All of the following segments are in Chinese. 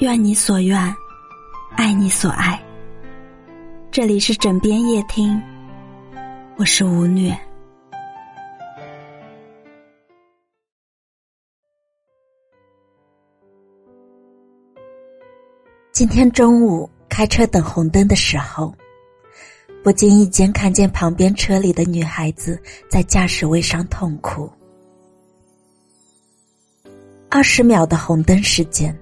愿你所愿，爱你所爱。这里是枕边夜听，我是吴虐。今天中午开车等红灯的时候，不经意间看见旁边车里的女孩子在驾驶位上痛哭。二十秒的红灯时间，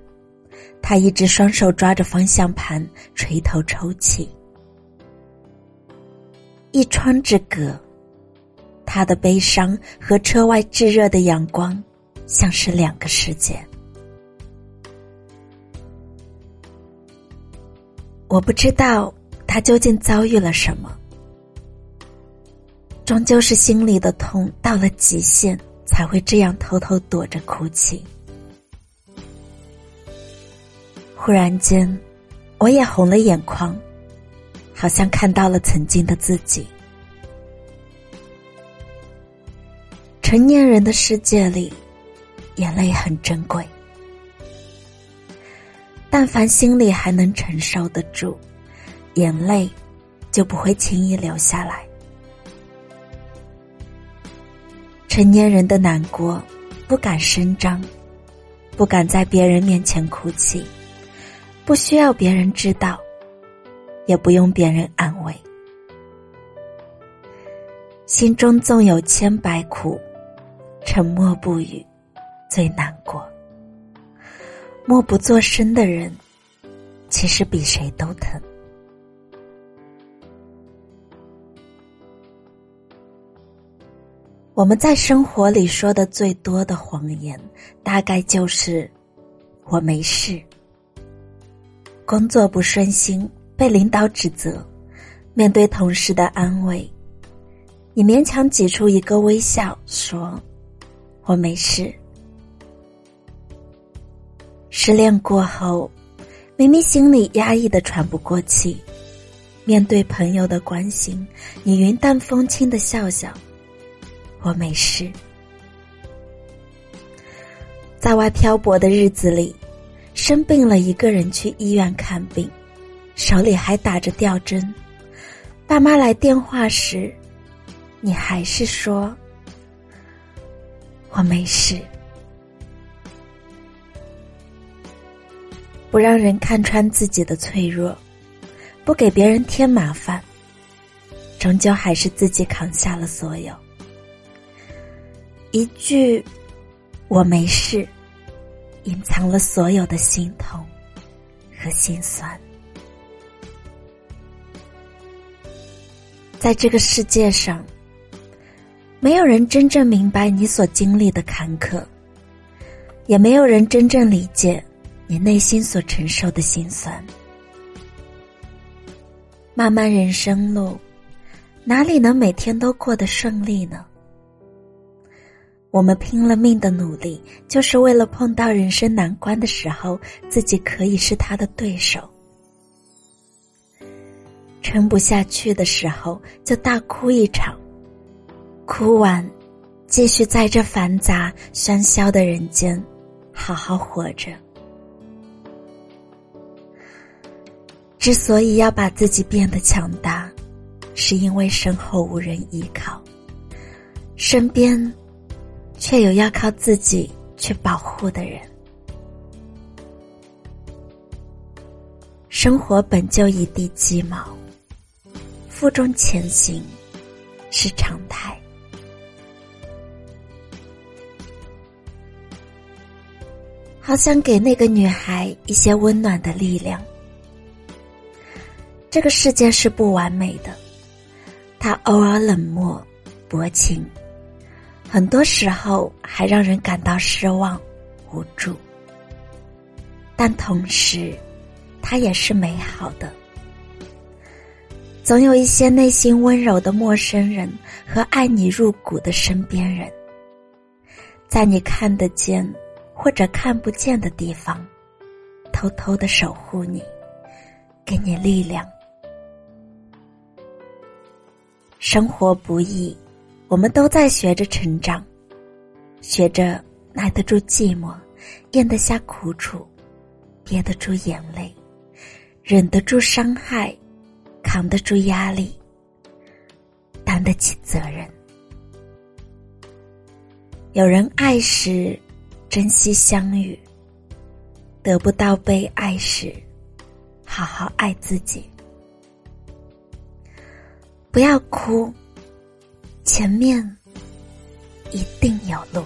他一只双手抓着方向盘，垂头抽泣。一窗之隔，他的悲伤和车外炙热的阳光，像是两个世界。我不知道他究竟遭遇了什么，终究是心里的痛到了极限，才会这样偷偷躲着哭泣。忽然间，我也红了眼眶，好像看到了曾经的自己。成年人的世界里，眼泪很珍贵。但凡心里还能承受得住，眼泪就不会轻易流下来。成年人的难过，不敢声张，不敢在别人面前哭泣，不需要别人知道，也不用别人安慰。心中纵有千百苦，沉默不语，最难过。默不作声的人，其实比谁都疼。我们在生活里说的最多的谎言，大概就是“我没事”。工作不顺心，被领导指责，面对同事的安慰，你勉强挤出一个微笑，说：“我没事。”失恋过后，明明心里压抑的喘不过气，面对朋友的关心，你云淡风轻的笑笑：“我没事。”在外漂泊的日子里，生病了一个人去医院看病，手里还打着吊针，爸妈来电话时，你还是说：“我没事。”不让人看穿自己的脆弱，不给别人添麻烦，终究还是自己扛下了所有。一句“我没事”，隐藏了所有的心痛和心酸。在这个世界上，没有人真正明白你所经历的坎坷，也没有人真正理解。你内心所承受的心酸，漫漫人生路，哪里能每天都过得顺利呢？我们拼了命的努力，就是为了碰到人生难关的时候，自己可以是他的对手。撑不下去的时候，就大哭一场，哭完，继续在这繁杂喧嚣的人间，好好活着。之所以要把自己变得强大，是因为身后无人依靠，身边却有要靠自己去保护的人。生活本就一地鸡毛，负重前行是常态。好想给那个女孩一些温暖的力量。这个世界是不完美的，他偶尔冷漠、薄情，很多时候还让人感到失望、无助。但同时，它也是美好的。总有一些内心温柔的陌生人和爱你入骨的身边人，在你看得见或者看不见的地方，偷偷的守护你，给你力量。生活不易，我们都在学着成长，学着耐得住寂寞，咽得下苦楚，憋得住眼泪，忍得住伤害，扛得住压力，担得起责任。有人爱时，珍惜相遇；得不到被爱时，好好爱自己。不要哭，前面一定有路。